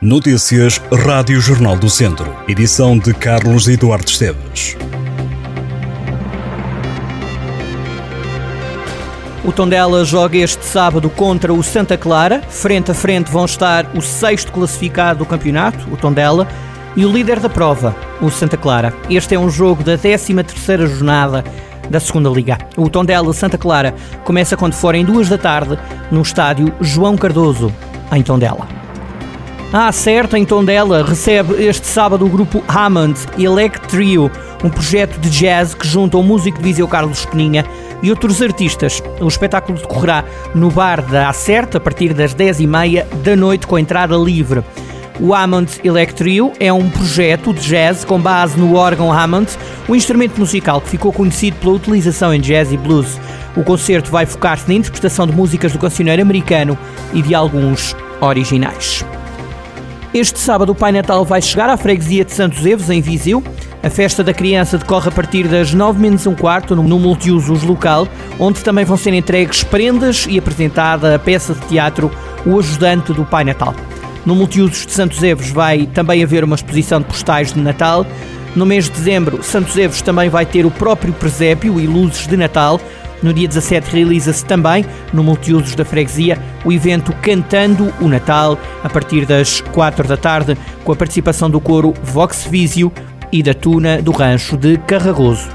Notícias Rádio Jornal do Centro. Edição de Carlos Eduardo Esteves. O Tondela joga este sábado contra o Santa Clara. Frente a frente vão estar o sexto classificado do campeonato, o Tondela, e o líder da prova, o Santa Clara. Este é um jogo da 13ª jornada da Segunda Liga. O Tondela Santa Clara começa quando for em duas da tarde no estádio João Cardoso, em Tondela. A Acerto, em Tondela, recebe este sábado o grupo Hammond Elect um projeto de jazz que junta o músico de Viseu Carlos Peninha e outros artistas. O espetáculo decorrerá no bar da Acerto a partir das 10h30 da noite com entrada livre. O Hammond Elect Trio é um projeto de jazz com base no órgão Hammond, um instrumento musical que ficou conhecido pela utilização em jazz e blues. O concerto vai focar-se na interpretação de músicas do cancioneiro americano e de alguns originais. Este sábado o Pai Natal vai chegar à freguesia de Santos Evos, em Viseu. A festa da criança decorre a partir das 9 menos um quarto no multiusos local, onde também vão ser entregues prendas e apresentada a peça de teatro O Ajudante do Pai Natal. No multiusos de Santos Evos vai também haver uma exposição de postais de Natal. No mês de dezembro, Santos Evos também vai ter o próprio presépio e luzes de Natal, no dia 17 realiza-se também, no multiusos da freguesia, o evento Cantando o Natal, a partir das 4 da tarde, com a participação do coro Vox Visio e da Tuna do Rancho de Carragoso.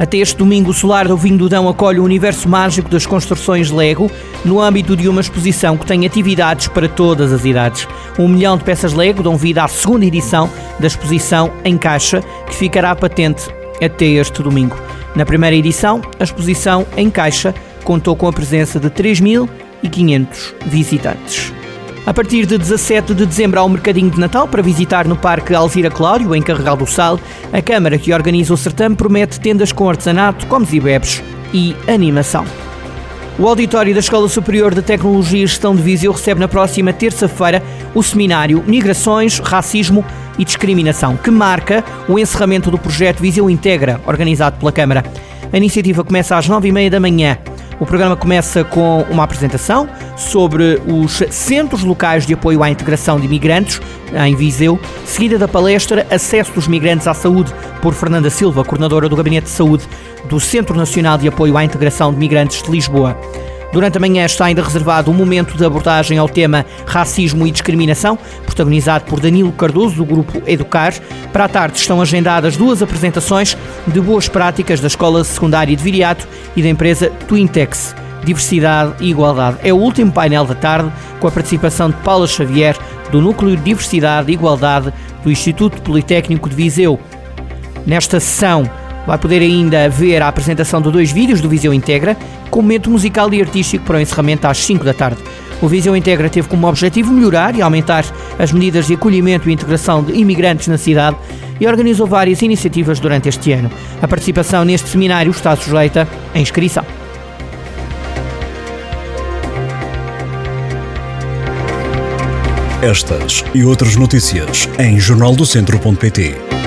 Até este domingo, o Solar do Vinho do Dão acolhe o universo mágico das construções Lego no âmbito de uma exposição que tem atividades para todas as idades. Um milhão de peças Lego dão vida à segunda edição da exposição em caixa, que ficará patente até este domingo. Na primeira edição, a exposição em caixa contou com a presença de 3.500 visitantes. A partir de 17 de dezembro há um mercadinho de Natal para visitar no Parque Alzira Cláudio, em Carregal do Sal. A Câmara que organiza o certame promete tendas com artesanato, comes e bebes e animação. O auditório da Escola Superior de Tecnologia e Gestão de Viseu recebe na próxima terça-feira o seminário Migrações, Racismo e Discriminação, que marca o encerramento do projeto Viseu Integra, organizado pela Câmara. A iniciativa começa às nove e meia da manhã. O programa começa com uma apresentação sobre os centros locais de apoio à integração de imigrantes em Viseu, seguida da palestra Acesso dos Migrantes à Saúde por Fernanda Silva, coordenadora do Gabinete de Saúde do Centro Nacional de Apoio à Integração de Migrantes de Lisboa. Durante a manhã está ainda reservado um momento de abordagem ao tema racismo e discriminação, protagonizado por Danilo Cardoso, do grupo Educar. Para a tarde estão agendadas duas apresentações de boas práticas da Escola Secundária de Viriato e da empresa Twintex. Diversidade e Igualdade. É o último painel da tarde, com a participação de Paula Xavier, do Núcleo de Diversidade e Igualdade do Instituto Politécnico de Viseu. Nesta sessão, vai poder ainda ver a apresentação de dois vídeos do Viseu Integra, com momento musical e artístico para o encerramento às 5 da tarde. O Viseu Integra teve como objetivo melhorar e aumentar as medidas de acolhimento e integração de imigrantes na cidade e organizou várias iniciativas durante este ano. A participação neste seminário está sujeita à inscrição. Estas e outras notícias em jornaldocentro.pt.